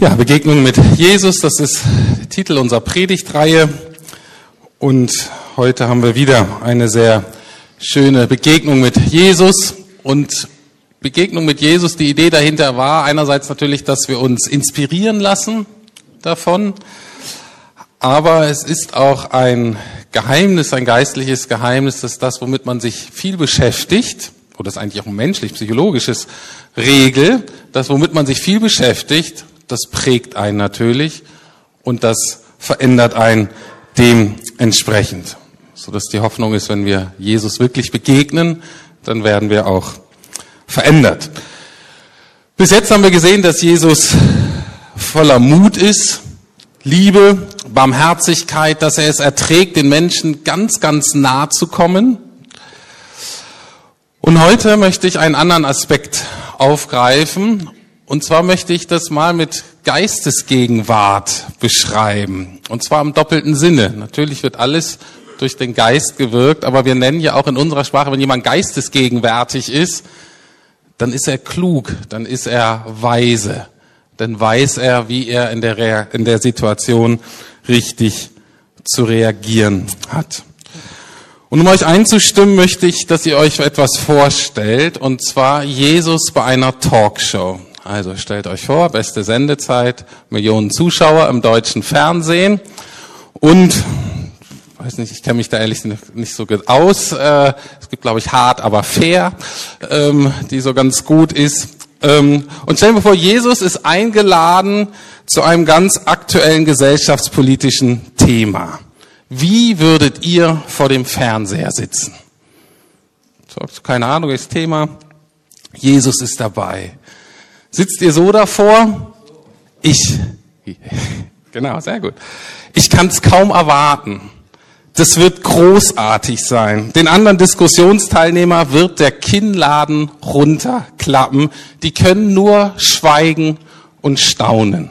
Ja, Begegnung mit Jesus, das ist der Titel unserer Predigtreihe. Und heute haben wir wieder eine sehr schöne Begegnung mit Jesus. Und Begegnung mit Jesus, die Idee dahinter war einerseits natürlich, dass wir uns inspirieren lassen davon. Aber es ist auch ein Geheimnis, ein geistliches Geheimnis, dass das, womit man sich viel beschäftigt, oder das ist eigentlich auch ein menschlich-psychologisches Regel, das, womit man sich viel beschäftigt, das prägt einen natürlich und das verändert einen dementsprechend. So dass die Hoffnung ist, wenn wir Jesus wirklich begegnen, dann werden wir auch verändert. Bis jetzt haben wir gesehen, dass Jesus voller Mut ist, Liebe, Barmherzigkeit, dass er es erträgt, den Menschen ganz, ganz nah zu kommen. Und heute möchte ich einen anderen Aspekt aufgreifen und zwar möchte ich das mal mit Geistesgegenwart beschreiben. Und zwar im doppelten Sinne. Natürlich wird alles durch den Geist gewirkt, aber wir nennen ja auch in unserer Sprache, wenn jemand geistesgegenwärtig ist, dann ist er klug, dann ist er weise, dann weiß er, wie er in der, in der Situation richtig zu reagieren hat. Und um euch einzustimmen, möchte ich, dass ihr euch etwas vorstellt, und zwar Jesus bei einer Talkshow. Also stellt euch vor, beste Sendezeit, Millionen Zuschauer im deutschen Fernsehen und weiß nicht, ich kenne mich da ehrlich nicht so gut aus. Äh, es gibt, glaube ich, hart, aber fair, ähm, die so ganz gut ist. Ähm, und stellen wir vor, Jesus ist eingeladen zu einem ganz aktuellen gesellschaftspolitischen Thema. Wie würdet ihr vor dem Fernseher sitzen? Keine Ahnung, das Thema. Jesus ist dabei. Sitzt ihr so davor? Ich. Genau, sehr gut. Ich kann es kaum erwarten. Das wird großartig sein. Den anderen Diskussionsteilnehmer wird der Kinnladen runterklappen. Die können nur schweigen und staunen.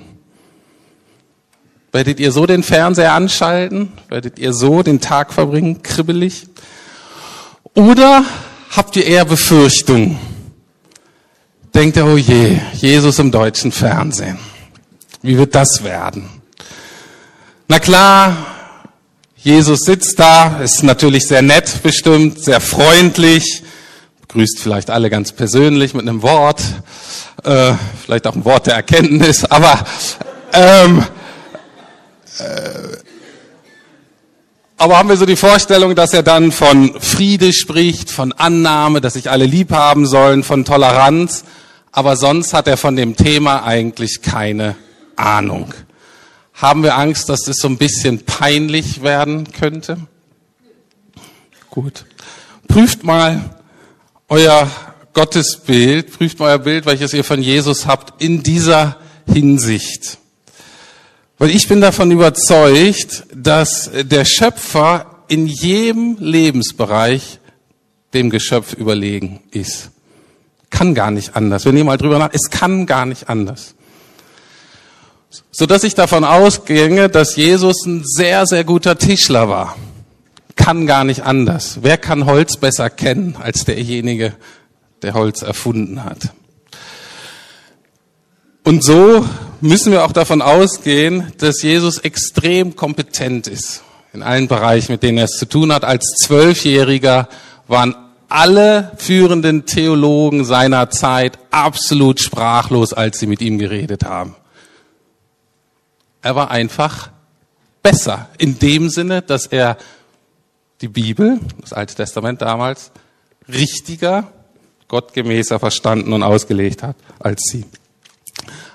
Werdet ihr so den Fernseher anschalten? Werdet ihr so den Tag verbringen, kribbelig? Oder habt ihr eher Befürchtungen? Denkt er, oh je, Jesus im deutschen Fernsehen. Wie wird das werden? Na klar, Jesus sitzt da, ist natürlich sehr nett bestimmt, sehr freundlich, grüßt vielleicht alle ganz persönlich mit einem Wort, äh, vielleicht auch ein Wort der Erkenntnis, aber ähm, äh, aber haben wir so die Vorstellung, dass er dann von Friede spricht, von Annahme, dass sich alle lieb haben sollen, von Toleranz aber sonst hat er von dem Thema eigentlich keine Ahnung. Haben wir Angst, dass das so ein bisschen peinlich werden könnte? Gut. Prüft mal euer Gottesbild, prüft mal euer Bild, welches ihr von Jesus habt, in dieser Hinsicht. Weil ich bin davon überzeugt, dass der Schöpfer in jedem Lebensbereich dem Geschöpf überlegen ist. Kann gar nicht anders. Wir nehmen mal drüber nach. Es kann gar nicht anders. So dass ich davon ausginge, dass Jesus ein sehr, sehr guter Tischler war. Kann gar nicht anders. Wer kann Holz besser kennen als derjenige, der Holz erfunden hat? Und so müssen wir auch davon ausgehen, dass Jesus extrem kompetent ist in allen Bereichen, mit denen er es zu tun hat. Als Zwölfjähriger waren alle führenden Theologen seiner Zeit absolut sprachlos, als sie mit ihm geredet haben. Er war einfach besser in dem Sinne, dass er die Bibel, das Alte Testament damals, richtiger, gottgemäßer verstanden und ausgelegt hat als sie.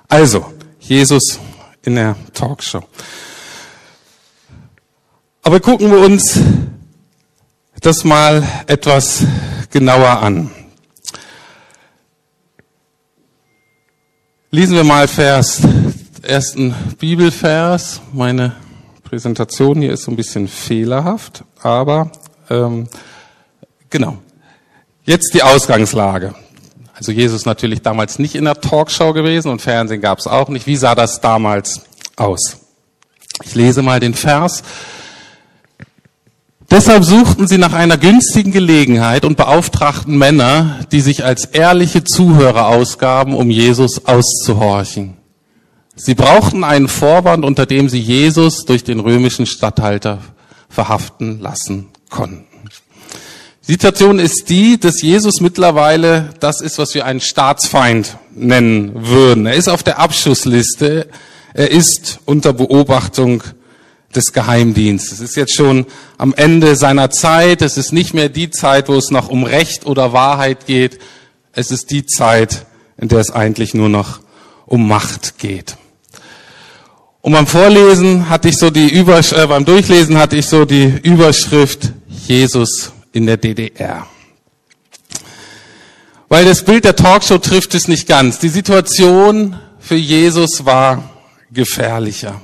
Also, Jesus in der Talkshow. Aber gucken wir uns das mal etwas genauer an. Lesen wir mal Vers, ersten Bibelvers. Meine Präsentation hier ist so ein bisschen fehlerhaft, aber ähm, genau. Jetzt die Ausgangslage. Also Jesus natürlich damals nicht in der Talkshow gewesen und Fernsehen gab es auch nicht. Wie sah das damals aus? Ich lese mal den Vers. Deshalb suchten sie nach einer günstigen Gelegenheit und beauftragten Männer, die sich als ehrliche Zuhörer ausgaben, um Jesus auszuhorchen. Sie brauchten einen Vorwand, unter dem sie Jesus durch den römischen Statthalter verhaften lassen konnten. Die Situation ist die, dass Jesus mittlerweile das ist, was wir einen Staatsfeind nennen würden. Er ist auf der Abschussliste. Er ist unter Beobachtung des Geheimdienstes. Es ist jetzt schon am Ende seiner Zeit. Es ist nicht mehr die Zeit, wo es noch um Recht oder Wahrheit geht. Es ist die Zeit, in der es eigentlich nur noch um Macht geht. Und beim Vorlesen hatte ich so die Übersch äh, beim Durchlesen hatte ich so die Überschrift Jesus in der DDR. Weil das Bild der Talkshow trifft es nicht ganz. Die Situation für Jesus war gefährlicher.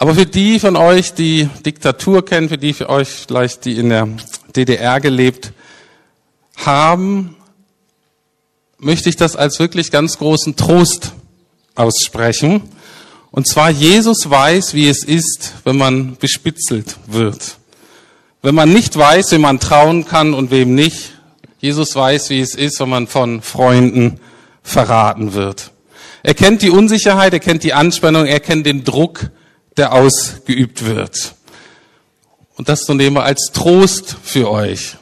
Aber für die von euch, die Diktatur kennen, für die für euch vielleicht, die in der DDR gelebt haben, möchte ich das als wirklich ganz großen Trost aussprechen. Und zwar, Jesus weiß, wie es ist, wenn man bespitzelt wird. Wenn man nicht weiß, wem man trauen kann und wem nicht, Jesus weiß, wie es ist, wenn man von Freunden verraten wird. Er kennt die Unsicherheit, er kennt die Anspannung, er kennt den Druck, der ausgeübt wird. Und das so nehmen wir als Trost für euch.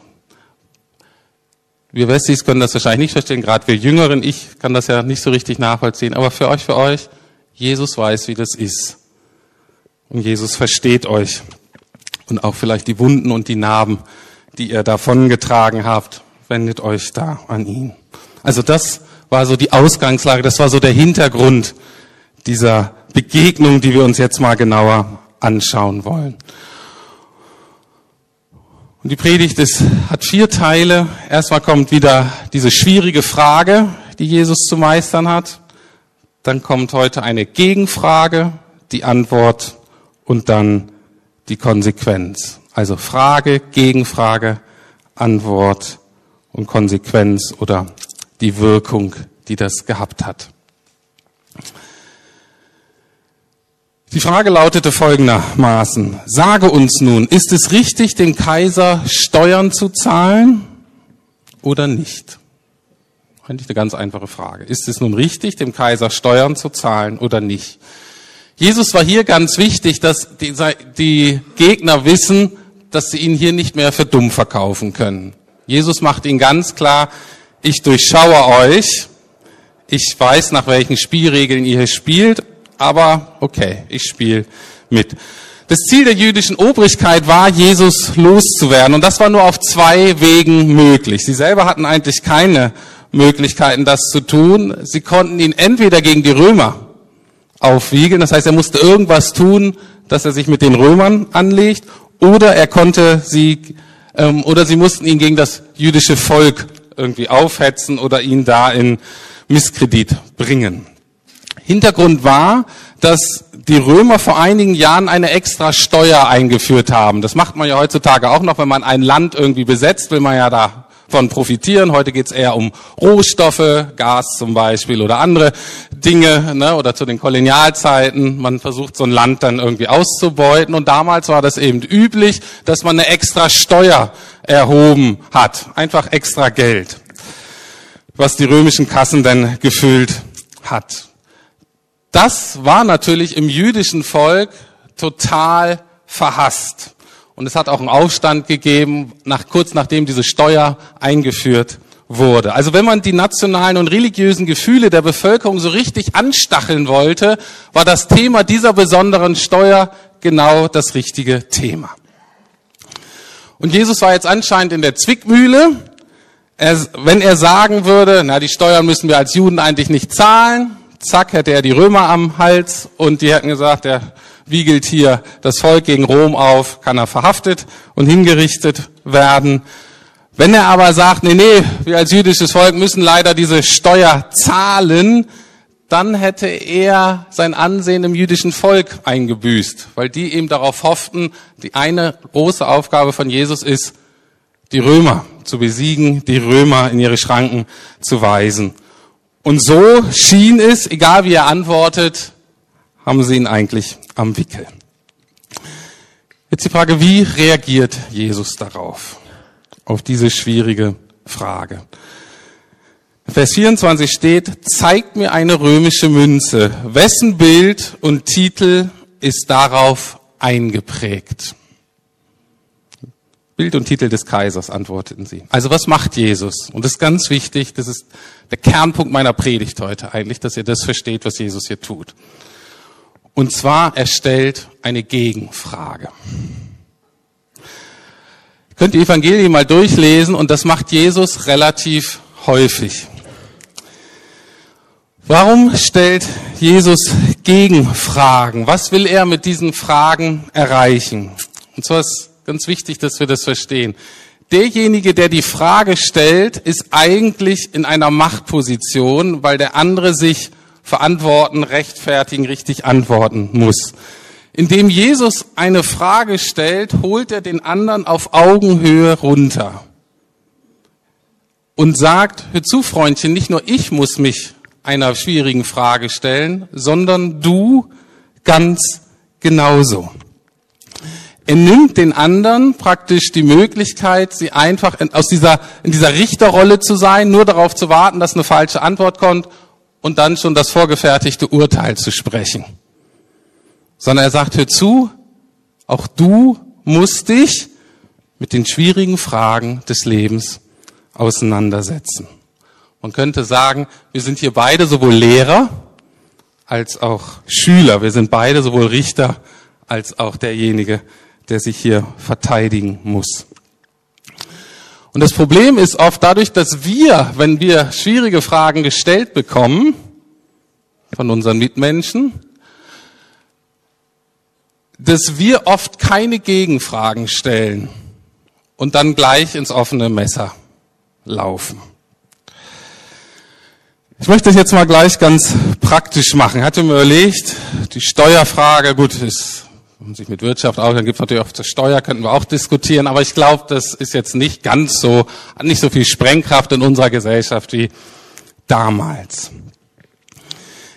Wir Wessis können das wahrscheinlich nicht verstehen, gerade wir Jüngeren, ich kann das ja nicht so richtig nachvollziehen, aber für euch, für euch, Jesus weiß, wie das ist. Und Jesus versteht euch und auch vielleicht die Wunden und die Narben, die ihr davongetragen habt, wendet euch da an ihn. Also das war so die Ausgangslage, das war so der Hintergrund dieser Begegnung, die wir uns jetzt mal genauer anschauen wollen. Und die Predigt ist, hat vier Teile. Erstmal kommt wieder diese schwierige Frage, die Jesus zu meistern hat. Dann kommt heute eine Gegenfrage, die Antwort und dann die Konsequenz. Also Frage, Gegenfrage, Antwort und Konsequenz oder die Wirkung, die das gehabt hat. Die Frage lautete folgendermaßen. Sage uns nun, ist es richtig, dem Kaiser Steuern zu zahlen oder nicht? Eigentlich eine ganz einfache Frage. Ist es nun richtig, dem Kaiser Steuern zu zahlen oder nicht? Jesus war hier ganz wichtig, dass die, die Gegner wissen, dass sie ihn hier nicht mehr für dumm verkaufen können. Jesus macht ihnen ganz klar, ich durchschaue euch, ich weiß, nach welchen Spielregeln ihr hier spielt, aber okay, ich spiele mit. Das Ziel der jüdischen Obrigkeit war, Jesus loszuwerden. Und das war nur auf zwei Wegen möglich. Sie selber hatten eigentlich keine Möglichkeiten, das zu tun. Sie konnten ihn entweder gegen die Römer aufwiegeln. Das heißt, er musste irgendwas tun, dass er sich mit den Römern anlegt, oder er konnte sie, ähm, oder sie mussten ihn gegen das jüdische Volk irgendwie aufhetzen oder ihn da in Misskredit bringen. Hintergrund war, dass die Römer vor einigen Jahren eine extra Steuer eingeführt haben. Das macht man ja heutzutage auch noch, wenn man ein Land irgendwie besetzt, will man ja da von profitieren. Heute geht's eher um Rohstoffe, Gas zum Beispiel oder andere Dinge, ne, oder zu den Kolonialzeiten. Man versucht so ein Land dann irgendwie auszubeuten. Und damals war das eben üblich, dass man eine extra Steuer erhoben hat. Einfach extra Geld, was die römischen Kassen dann gefüllt hat. Das war natürlich im jüdischen Volk total verhasst. Und es hat auch einen Aufstand gegeben, nach, kurz nachdem diese Steuer eingeführt wurde. Also wenn man die nationalen und religiösen Gefühle der Bevölkerung so richtig anstacheln wollte, war das Thema dieser besonderen Steuer genau das richtige Thema. Und Jesus war jetzt anscheinend in der Zwickmühle. Er, wenn er sagen würde, na, die Steuern müssen wir als Juden eigentlich nicht zahlen, zack, hätte er die Römer am Hals und die hätten gesagt, der wiegelt hier das Volk gegen Rom auf, kann er verhaftet und hingerichtet werden. Wenn er aber sagt, nee, nee, wir als jüdisches Volk müssen leider diese Steuer zahlen, dann hätte er sein Ansehen im jüdischen Volk eingebüßt, weil die eben darauf hofften, die eine große Aufgabe von Jesus ist, die Römer zu besiegen, die Römer in ihre Schranken zu weisen. Und so schien es, egal wie er antwortet, haben sie ihn eigentlich am Wickel. Jetzt die Frage, wie reagiert Jesus darauf? Auf diese schwierige Frage. Vers 24 steht, zeigt mir eine römische Münze. Wessen Bild und Titel ist darauf eingeprägt? Bild und Titel des Kaisers, antworteten sie. Also was macht Jesus? Und das ist ganz wichtig, das ist der Kernpunkt meiner Predigt heute eigentlich, dass ihr das versteht, was Jesus hier tut. Und zwar, er stellt eine Gegenfrage. Ihr könnt die Evangelien mal durchlesen und das macht Jesus relativ häufig. Warum stellt Jesus Gegenfragen? Was will er mit diesen Fragen erreichen? Und zwar ist ganz wichtig, dass wir das verstehen. Derjenige, der die Frage stellt, ist eigentlich in einer Machtposition, weil der andere sich verantworten, rechtfertigen, richtig antworten muss. Indem Jesus eine Frage stellt, holt er den anderen auf Augenhöhe runter und sagt, hör zu, Freundchen, nicht nur ich muss mich einer schwierigen Frage stellen, sondern du ganz genauso. Er nimmt den anderen praktisch die Möglichkeit, sie einfach in, aus dieser, in dieser Richterrolle zu sein, nur darauf zu warten, dass eine falsche Antwort kommt und dann schon das vorgefertigte Urteil zu sprechen. Sondern er sagt, hör zu, auch du musst dich mit den schwierigen Fragen des Lebens auseinandersetzen. Man könnte sagen, wir sind hier beide sowohl Lehrer als auch Schüler. Wir sind beide sowohl Richter als auch derjenige, der sich hier verteidigen muss. Und das Problem ist oft dadurch, dass wir, wenn wir schwierige Fragen gestellt bekommen von unseren Mitmenschen, dass wir oft keine Gegenfragen stellen und dann gleich ins offene Messer laufen. Ich möchte das jetzt mal gleich ganz praktisch machen. Ich hatte mir überlegt, die Steuerfrage, gut, ist, wenn man sich mit Wirtschaft auch, dann gibt es natürlich auch zur Steuer, könnten wir auch diskutieren, aber ich glaube, das ist jetzt nicht ganz so, nicht so viel Sprengkraft in unserer Gesellschaft wie damals.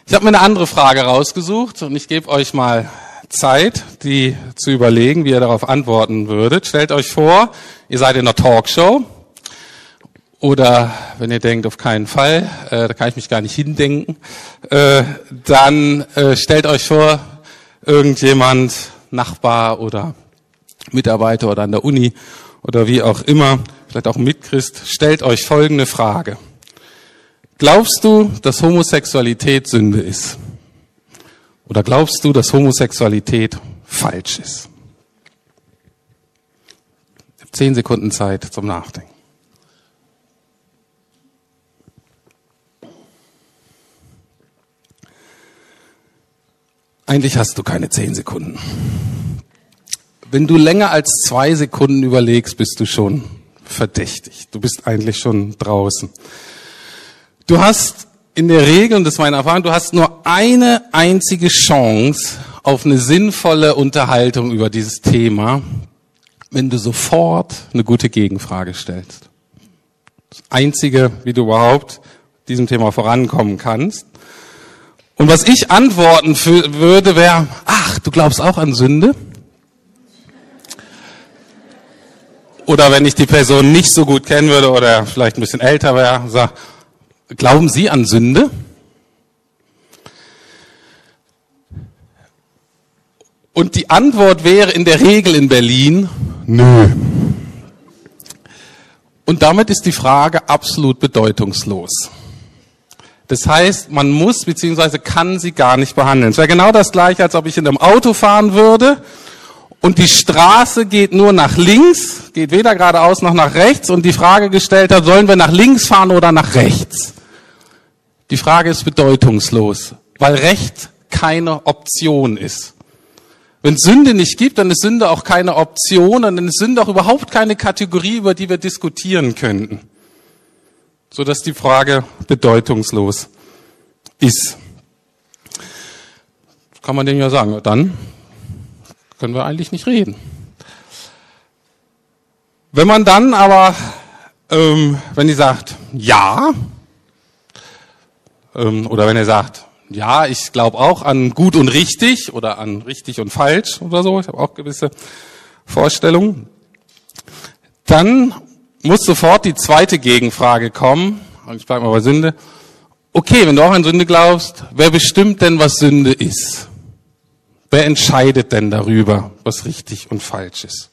Ich habe mir eine andere Frage rausgesucht und ich gebe euch mal Zeit, die zu überlegen, wie ihr darauf antworten würdet. Stellt euch vor, ihr seid in einer Talkshow oder wenn ihr denkt, auf keinen Fall, äh, da kann ich mich gar nicht hindenken, äh, dann äh, stellt euch vor, irgendjemand, Nachbar oder Mitarbeiter oder an der Uni oder wie auch immer, vielleicht auch ein Mitchrist, stellt euch folgende Frage. Glaubst du, dass Homosexualität Sünde ist? Oder glaubst du, dass Homosexualität falsch ist? Zehn Sekunden Zeit zum Nachdenken. Eigentlich hast du keine zehn Sekunden. Wenn du länger als zwei Sekunden überlegst, bist du schon verdächtig. Du bist eigentlich schon draußen. Du hast in der Regel, und das ist meine Erfahrung, du hast nur eine einzige Chance auf eine sinnvolle Unterhaltung über dieses Thema, wenn du sofort eine gute Gegenfrage stellst. Das Einzige, wie du überhaupt diesem Thema vorankommen kannst. Und was ich antworten würde, wäre, ach, du glaubst auch an Sünde? Oder wenn ich die Person nicht so gut kennen würde oder vielleicht ein bisschen älter wäre, sag, glauben Sie an Sünde? Und die Antwort wäre in der Regel in Berlin, nö. Und damit ist die Frage absolut bedeutungslos. Das heißt, man muss bzw. kann sie gar nicht behandeln. Es wäre genau das gleiche, als ob ich in einem Auto fahren würde und die Straße geht nur nach links, geht weder geradeaus noch nach rechts und die Frage gestellt hat, sollen wir nach links fahren oder nach rechts? Die Frage ist bedeutungslos, weil Recht keine Option ist. Wenn Sünde nicht gibt, dann ist Sünde auch keine Option und dann ist Sünde auch überhaupt keine Kategorie, über die wir diskutieren könnten so dass die Frage bedeutungslos ist. Kann man dem ja sagen, dann können wir eigentlich nicht reden. Wenn man dann aber, ähm, wenn die sagt, ja, ähm, oder wenn er sagt, ja, ich glaube auch an gut und richtig oder an richtig und falsch oder so, ich habe auch gewisse Vorstellungen, dann muss sofort die zweite Gegenfrage kommen. ich bleibe mal bei Sünde. Okay, wenn du auch an Sünde glaubst, wer bestimmt denn, was Sünde ist? Wer entscheidet denn darüber, was richtig und falsch ist?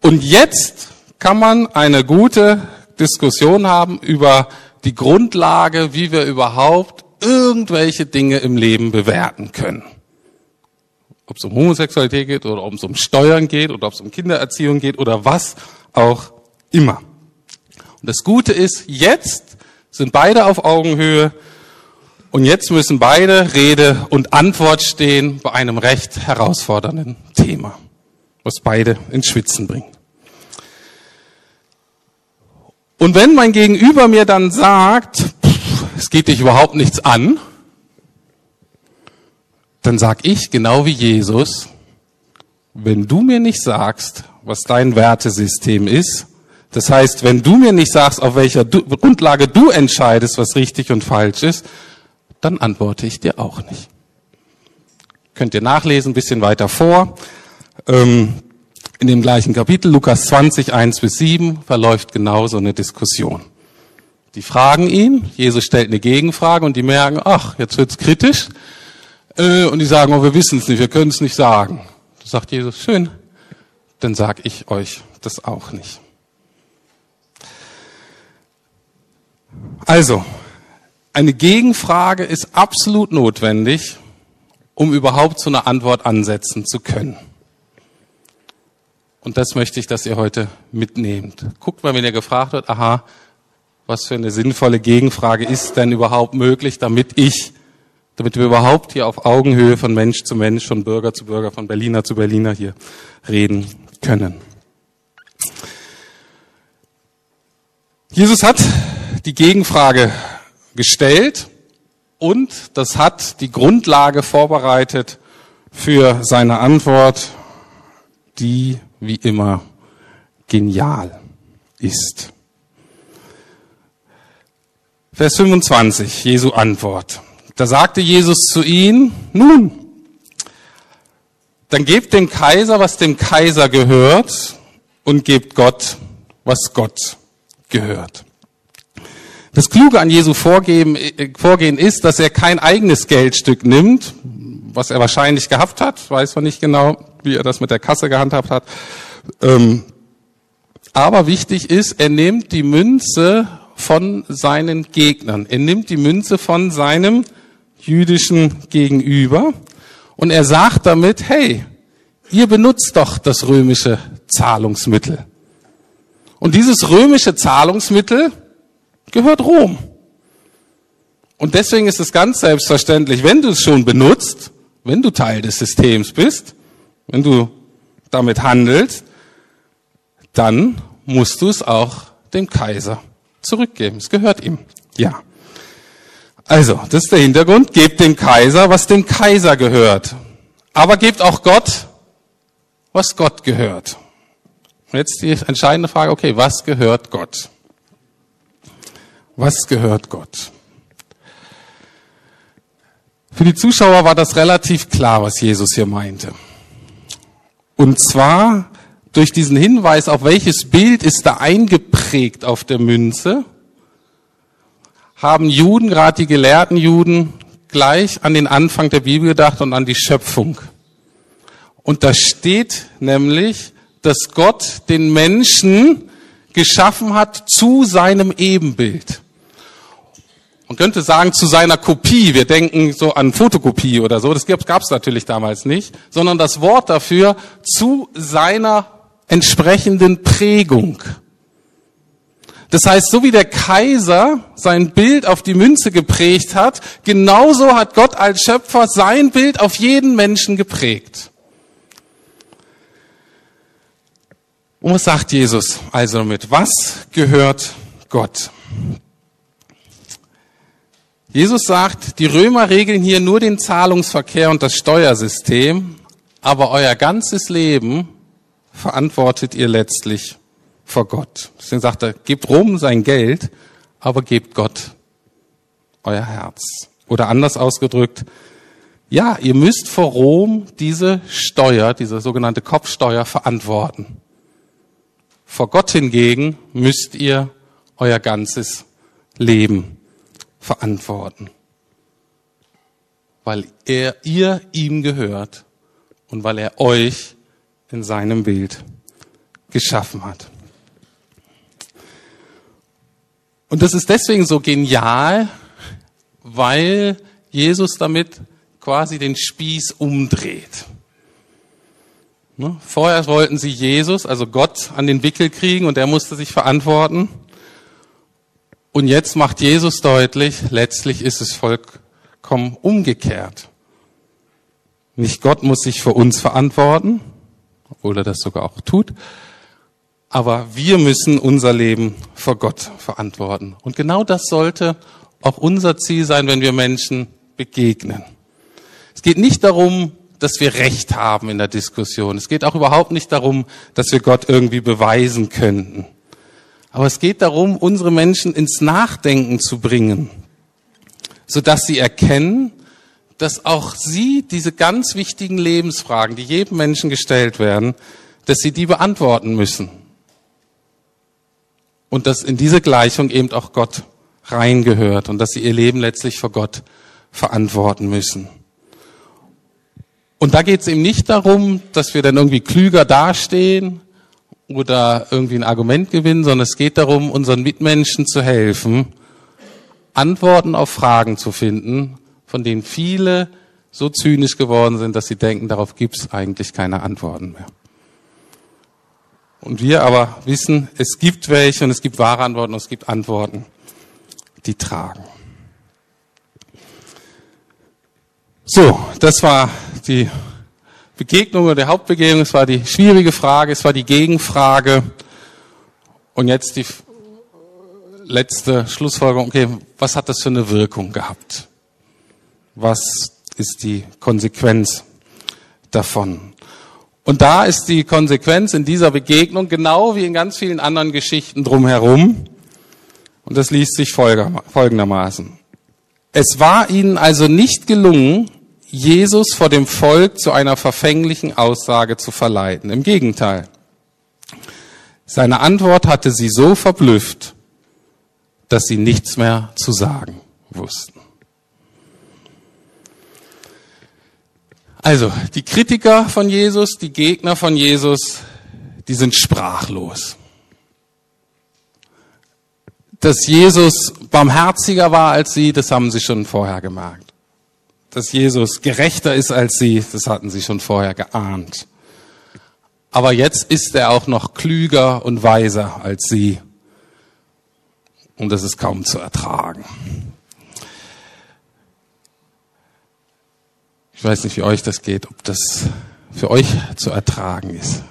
Und jetzt kann man eine gute Diskussion haben über die Grundlage, wie wir überhaupt irgendwelche Dinge im Leben bewerten können. Ob es um Homosexualität geht oder ob es um Steuern geht oder ob es um Kindererziehung geht oder was auch immer. Und das Gute ist, jetzt sind beide auf Augenhöhe und jetzt müssen beide Rede und Antwort stehen bei einem recht herausfordernden Thema, was beide ins Schwitzen bringt. Und wenn mein Gegenüber mir dann sagt, pff, es geht dich überhaupt nichts an, dann sag ich genau wie Jesus, wenn du mir nicht sagst, was dein Wertesystem ist, das heißt, wenn du mir nicht sagst, auf welcher Grundlage du entscheidest, was richtig und falsch ist, dann antworte ich dir auch nicht. Könnt ihr nachlesen, ein bisschen weiter vor. Ähm, in dem gleichen Kapitel, Lukas 20, 1 bis 7, verläuft genau so eine Diskussion. Die fragen ihn, Jesus stellt eine Gegenfrage und die merken, ach, jetzt wird's kritisch. Äh, und die sagen, oh, wir wissen es nicht, wir können es nicht sagen. Da sagt Jesus, schön, dann sag ich euch das auch nicht. Also, eine Gegenfrage ist absolut notwendig, um überhaupt zu einer Antwort ansetzen zu können. Und das möchte ich, dass ihr heute mitnehmt. Guckt mal, wenn ihr gefragt wird, aha, was für eine sinnvolle Gegenfrage ist denn überhaupt möglich, damit ich, damit wir überhaupt hier auf Augenhöhe von Mensch zu Mensch, von Bürger zu Bürger, von Berliner zu Berliner hier reden können. Jesus hat die Gegenfrage gestellt und das hat die Grundlage vorbereitet für seine Antwort, die wie immer genial ist. Vers 25, Jesu Antwort. Da sagte Jesus zu ihnen, nun, dann gebt dem Kaiser, was dem Kaiser gehört, und gebt Gott, was Gott gehört. Das Kluge an Jesu Vorgehen, äh, Vorgehen ist, dass er kein eigenes Geldstück nimmt, was er wahrscheinlich gehabt hat, weiß man nicht genau, wie er das mit der Kasse gehandhabt hat. Ähm, aber wichtig ist, er nimmt die Münze von seinen Gegnern. Er nimmt die Münze von seinem jüdischen Gegenüber und er sagt damit, hey, ihr benutzt doch das römische Zahlungsmittel. Und dieses römische Zahlungsmittel gehört Rom. Und deswegen ist es ganz selbstverständlich, wenn du es schon benutzt, wenn du Teil des Systems bist, wenn du damit handelst, dann musst du es auch dem Kaiser zurückgeben. Es gehört ihm. Ja. Also, das ist der Hintergrund. Gebt dem Kaiser, was dem Kaiser gehört. Aber gebt auch Gott, was Gott gehört. jetzt die entscheidende Frage, okay, was gehört Gott? Was gehört Gott? Für die Zuschauer war das relativ klar, was Jesus hier meinte. Und zwar durch diesen Hinweis, auf welches Bild ist da eingeprägt auf der Münze, haben Juden, gerade die gelehrten Juden, gleich an den Anfang der Bibel gedacht und an die Schöpfung. Und da steht nämlich, dass Gott den Menschen geschaffen hat zu seinem Ebenbild. Man könnte sagen, zu seiner Kopie. Wir denken so an Fotokopie oder so. Das gab es natürlich damals nicht. Sondern das Wort dafür zu seiner entsprechenden Prägung. Das heißt, so wie der Kaiser sein Bild auf die Münze geprägt hat, genauso hat Gott als Schöpfer sein Bild auf jeden Menschen geprägt. Und was sagt Jesus also damit? Was gehört Gott? Jesus sagt, die Römer regeln hier nur den Zahlungsverkehr und das Steuersystem, aber euer ganzes Leben verantwortet ihr letztlich vor Gott. Deswegen sagt er, gebt Rom sein Geld, aber gebt Gott euer Herz. Oder anders ausgedrückt, ja, ihr müsst vor Rom diese Steuer, diese sogenannte Kopfsteuer verantworten. Vor Gott hingegen müsst ihr euer ganzes Leben verantworten. Weil er, ihr ihm gehört und weil er euch in seinem Bild geschaffen hat. Und das ist deswegen so genial, weil Jesus damit quasi den Spieß umdreht. Ne? Vorher wollten sie Jesus, also Gott, an den Wickel kriegen und er musste sich verantworten. Und jetzt macht Jesus deutlich, letztlich ist es vollkommen umgekehrt. Nicht Gott muss sich für uns verantworten, obwohl er das sogar auch tut, aber wir müssen unser Leben vor Gott verantworten. Und genau das sollte auch unser Ziel sein, wenn wir Menschen begegnen. Es geht nicht darum, dass wir Recht haben in der Diskussion. Es geht auch überhaupt nicht darum, dass wir Gott irgendwie beweisen könnten. Aber es geht darum, unsere Menschen ins Nachdenken zu bringen, sodass sie erkennen, dass auch sie diese ganz wichtigen Lebensfragen, die jedem Menschen gestellt werden, dass sie die beantworten müssen. Und dass in diese Gleichung eben auch Gott reingehört und dass sie ihr Leben letztlich vor Gott verantworten müssen. Und da geht es eben nicht darum, dass wir dann irgendwie klüger dastehen oder irgendwie ein Argument gewinnen, sondern es geht darum, unseren Mitmenschen zu helfen, Antworten auf Fragen zu finden, von denen viele so zynisch geworden sind, dass sie denken, darauf gibt es eigentlich keine Antworten mehr. Und wir aber wissen, es gibt welche und es gibt wahre Antworten und es gibt Antworten, die tragen. So, das war die Begegnung oder die Hauptbegegnung, es war die schwierige Frage, es war die Gegenfrage. Und jetzt die letzte Schlussfolgerung, okay, was hat das für eine Wirkung gehabt? Was ist die Konsequenz davon? Und da ist die Konsequenz in dieser Begegnung genau wie in ganz vielen anderen Geschichten drumherum. Und das liest sich folgendermaßen. Es war ihnen also nicht gelungen, Jesus vor dem Volk zu einer verfänglichen Aussage zu verleiten. Im Gegenteil. Seine Antwort hatte sie so verblüfft, dass sie nichts mehr zu sagen wussten. Also, die Kritiker von Jesus, die Gegner von Jesus, die sind sprachlos. Dass Jesus barmherziger war als sie, das haben sie schon vorher gemerkt dass Jesus gerechter ist als sie, das hatten sie schon vorher geahnt. Aber jetzt ist er auch noch klüger und weiser als sie. Und das ist kaum zu ertragen. Ich weiß nicht, wie euch das geht, ob das für euch zu ertragen ist.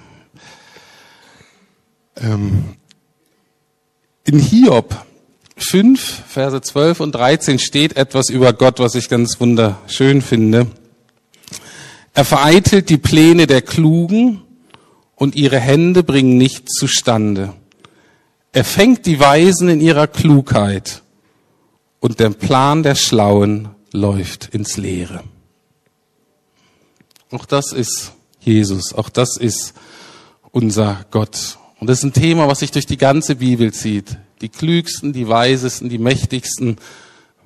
Ähm, in Hiob 5, Verse 12 und 13 steht etwas über Gott, was ich ganz wunderschön finde. Er vereitelt die Pläne der Klugen und ihre Hände bringen nichts zustande. Er fängt die Weisen in ihrer Klugheit und der Plan der Schlauen läuft ins Leere. Auch das ist Jesus, auch das ist unser Gott. Und das ist ein Thema, was sich durch die ganze Bibel zieht die klügsten, die weisesten, die mächtigsten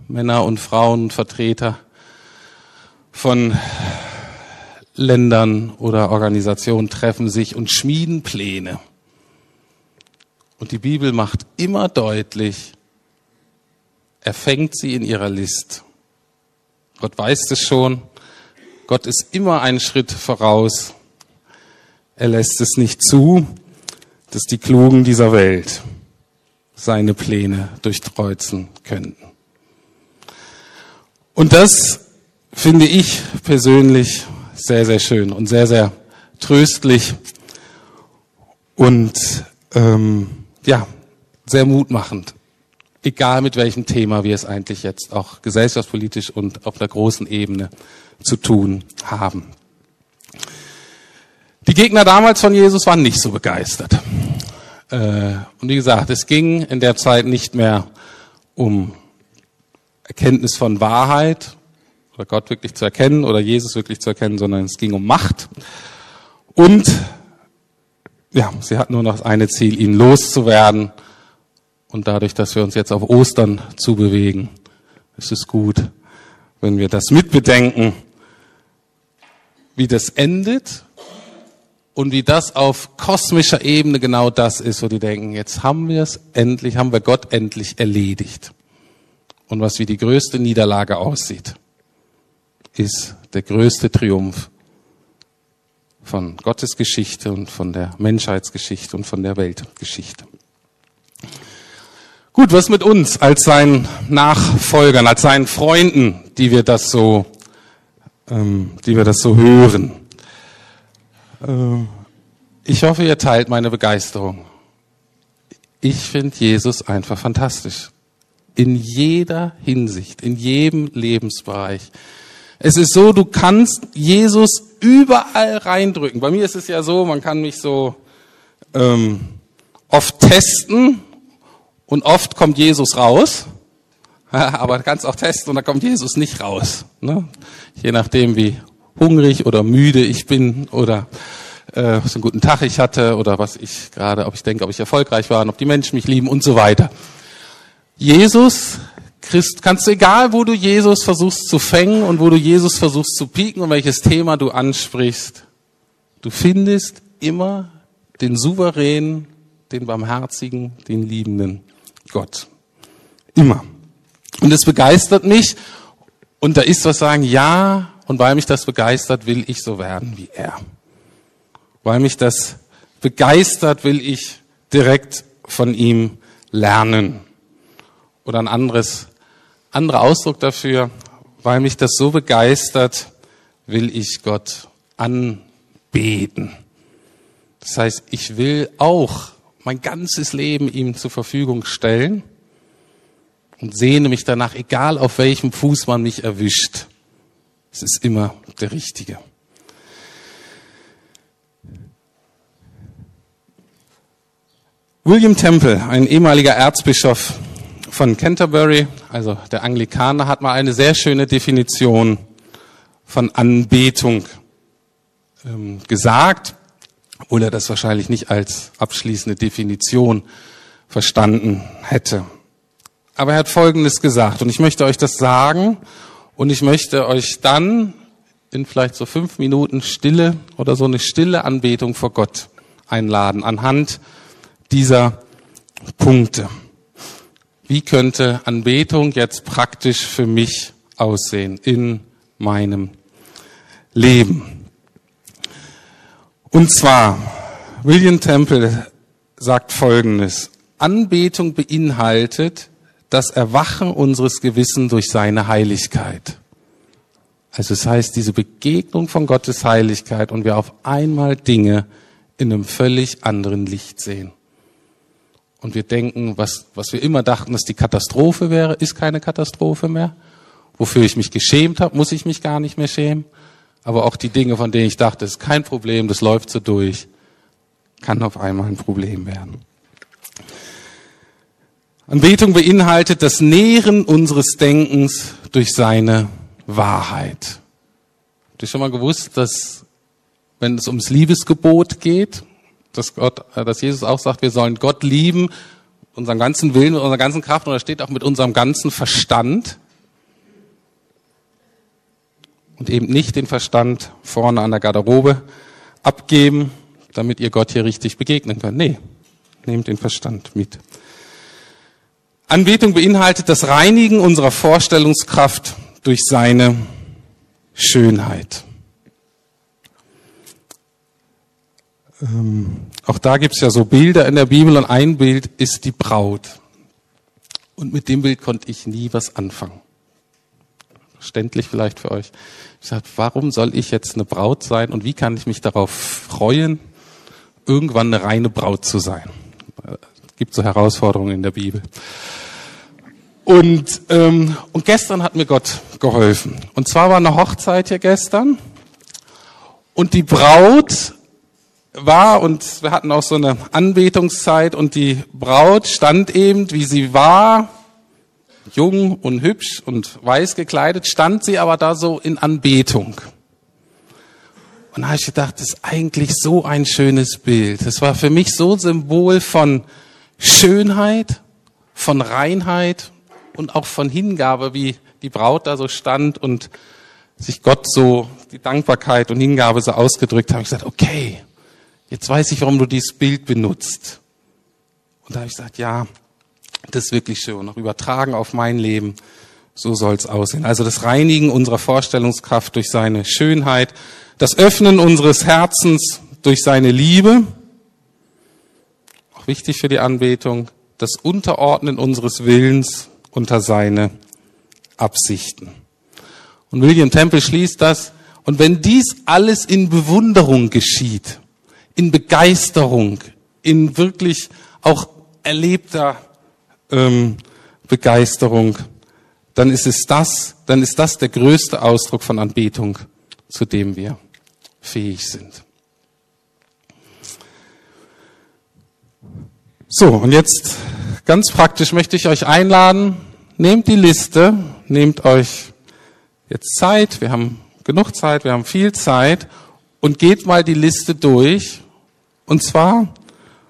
Männer und Frauen, Vertreter von Ländern oder Organisationen treffen sich und schmieden Pläne. Und die Bibel macht immer deutlich, er fängt sie in ihrer List. Gott weiß es schon. Gott ist immer einen Schritt voraus. Er lässt es nicht zu, dass die Klugen dieser Welt seine Pläne durchkreuzen könnten. Und das finde ich persönlich sehr, sehr schön und sehr, sehr tröstlich und ähm, ja, sehr mutmachend. Egal mit welchem Thema wir es eigentlich jetzt auch gesellschaftspolitisch und auf der großen Ebene zu tun haben. Die Gegner damals von Jesus waren nicht so begeistert. Äh, und wie gesagt, es ging in der Zeit nicht mehr um Erkenntnis von Wahrheit oder Gott wirklich zu erkennen oder Jesus wirklich zu erkennen, sondern es ging um Macht. Und ja, sie hatten nur noch das eine Ziel, ihn loszuwerden Und dadurch, dass wir uns jetzt auf Ostern zubewegen, ist es gut, wenn wir das mitbedenken, wie das endet und wie das auf kosmischer Ebene genau das ist, wo die denken, jetzt haben wir es endlich, haben wir Gott endlich erledigt. Und was wie die größte Niederlage aussieht, ist der größte Triumph von Gottes Geschichte und von der Menschheitsgeschichte und von der Weltgeschichte. Gut, was mit uns als seinen Nachfolgern, als seinen Freunden, die wir das so, ähm, die wir das so hören? Äh, ich hoffe, ihr teilt meine Begeisterung. Ich finde Jesus einfach fantastisch. In jeder Hinsicht, in jedem Lebensbereich. Es ist so, du kannst Jesus überall reindrücken. Bei mir ist es ja so, man kann mich so ähm, oft testen und oft kommt Jesus raus. Aber kannst auch testen und da kommt Jesus nicht raus. Ne? Je nachdem, wie hungrig oder müde ich bin oder äh, was einen guten Tag ich hatte oder was ich gerade, ob ich denke, ob ich erfolgreich war und ob die Menschen mich lieben und so weiter. Jesus Christ, kannst du egal, wo du Jesus versuchst zu fängen und wo du Jesus versuchst zu pieken und welches Thema du ansprichst, du findest immer den souveränen, den barmherzigen, den liebenden Gott. Immer. Und es begeistert mich und da ist was sagen, ja, und weil mich das begeistert, will ich so werden wie er. Weil mich das begeistert, will ich direkt von ihm lernen. Oder ein anderes anderer Ausdruck dafür, weil mich das so begeistert, will ich Gott anbeten. Das heißt, ich will auch mein ganzes Leben ihm zur Verfügung stellen und sehne mich danach, egal auf welchem Fuß man mich erwischt. Es ist immer der Richtige. William Temple, ein ehemaliger Erzbischof von Canterbury, also der Anglikaner, hat mal eine sehr schöne Definition von Anbetung ähm, gesagt, obwohl er das wahrscheinlich nicht als abschließende Definition verstanden hätte. Aber er hat Folgendes gesagt, und ich möchte euch das sagen, und ich möchte euch dann in vielleicht so fünf Minuten Stille oder so eine stille Anbetung vor Gott einladen, anhand dieser Punkte. Wie könnte Anbetung jetzt praktisch für mich aussehen in meinem Leben? Und zwar, William Temple sagt Folgendes. Anbetung beinhaltet das Erwachen unseres Gewissens durch seine Heiligkeit. Also es heißt, diese Begegnung von Gottes Heiligkeit und wir auf einmal Dinge in einem völlig anderen Licht sehen und wir denken, was, was wir immer dachten, dass die Katastrophe wäre, ist keine Katastrophe mehr. Wofür ich mich geschämt habe, muss ich mich gar nicht mehr schämen. Aber auch die Dinge, von denen ich dachte, ist kein Problem, das läuft so durch, kann auf einmal ein Problem werden. Anbetung beinhaltet das Nähren unseres Denkens durch seine Wahrheit. Habt ihr schon mal gewusst, dass wenn es ums Liebesgebot geht, dass Gott, äh, dass Jesus auch sagt, wir sollen Gott lieben, unseren ganzen Willen, unserer ganzen Kraft, und da steht auch mit unserem ganzen Verstand. Und eben nicht den Verstand vorne an der Garderobe abgeben, damit ihr Gott hier richtig begegnen könnt. Nee, nehmt den Verstand mit. Anbetung beinhaltet das Reinigen unserer Vorstellungskraft durch seine Schönheit. ähm, auch da gibt's ja so Bilder in der Bibel und ein Bild ist die Braut. Und mit dem Bild konnte ich nie was anfangen. Verständlich vielleicht für euch. Ich sagte, warum soll ich jetzt eine Braut sein und wie kann ich mich darauf freuen, irgendwann eine reine Braut zu sein? Es gibt so Herausforderungen in der Bibel. Und, ähm, und gestern hat mir Gott geholfen. Und zwar war eine Hochzeit hier gestern. Und die Braut war und wir hatten auch so eine Anbetungszeit und die Braut stand eben, wie sie war, jung und hübsch und weiß gekleidet, stand sie aber da so in Anbetung. Und da habe ich gedacht, das ist eigentlich so ein schönes Bild. Das war für mich so Symbol von Schönheit, von Reinheit und auch von Hingabe, wie die Braut da so stand und sich Gott so die Dankbarkeit und Hingabe so ausgedrückt hat, ich gesagt, okay, jetzt weiß ich, warum du dieses Bild benutzt. Und da habe ich gesagt, ja, das ist wirklich schön. Noch übertragen auf mein Leben. So soll's aussehen. Also das Reinigen unserer Vorstellungskraft durch seine Schönheit, das Öffnen unseres Herzens durch seine Liebe, auch wichtig für die Anbetung, das Unterordnen unseres Willens unter seine Absichten. Und William Temple schließt das, und wenn dies alles in Bewunderung geschieht, in Begeisterung, in wirklich auch erlebter ähm, Begeisterung, dann ist es das, dann ist das der größte Ausdruck von Anbetung, zu dem wir fähig sind. So, und jetzt ganz praktisch möchte ich euch einladen, nehmt die Liste, nehmt euch jetzt Zeit, wir haben genug Zeit, wir haben viel Zeit. Und geht mal die Liste durch. Und zwar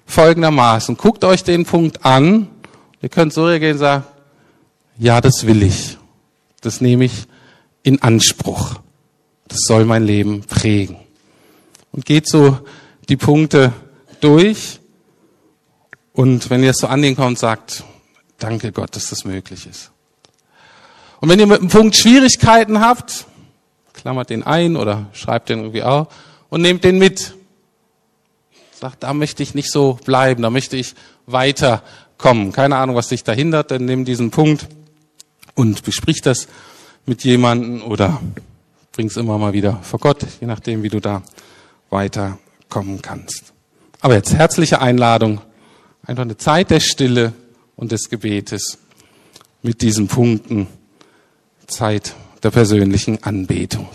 folgendermaßen. Guckt euch den Punkt an, ihr könnt so reagieren und sagen, ja, das will ich, das nehme ich in Anspruch, das soll mein Leben prägen. Und geht so die Punkte durch und wenn ihr es so an den kommt, sagt, danke Gott, dass das möglich ist. Und wenn ihr mit dem Punkt Schwierigkeiten habt, klammert den ein oder schreibt den irgendwie auf und nehmt den mit. Sagt, da möchte ich nicht so bleiben, da möchte ich weiterkommen. Keine Ahnung, was dich da hindert, dann nimm diesen Punkt und besprich das mit jemandem oder bring's immer mal wieder vor Gott, je nachdem, wie du da weiterkommen kannst. Aber jetzt herzliche Einladung, Einfach eine Zeit der Stille und des Gebetes mit diesen Punkten. Zeit der persönlichen Anbetung.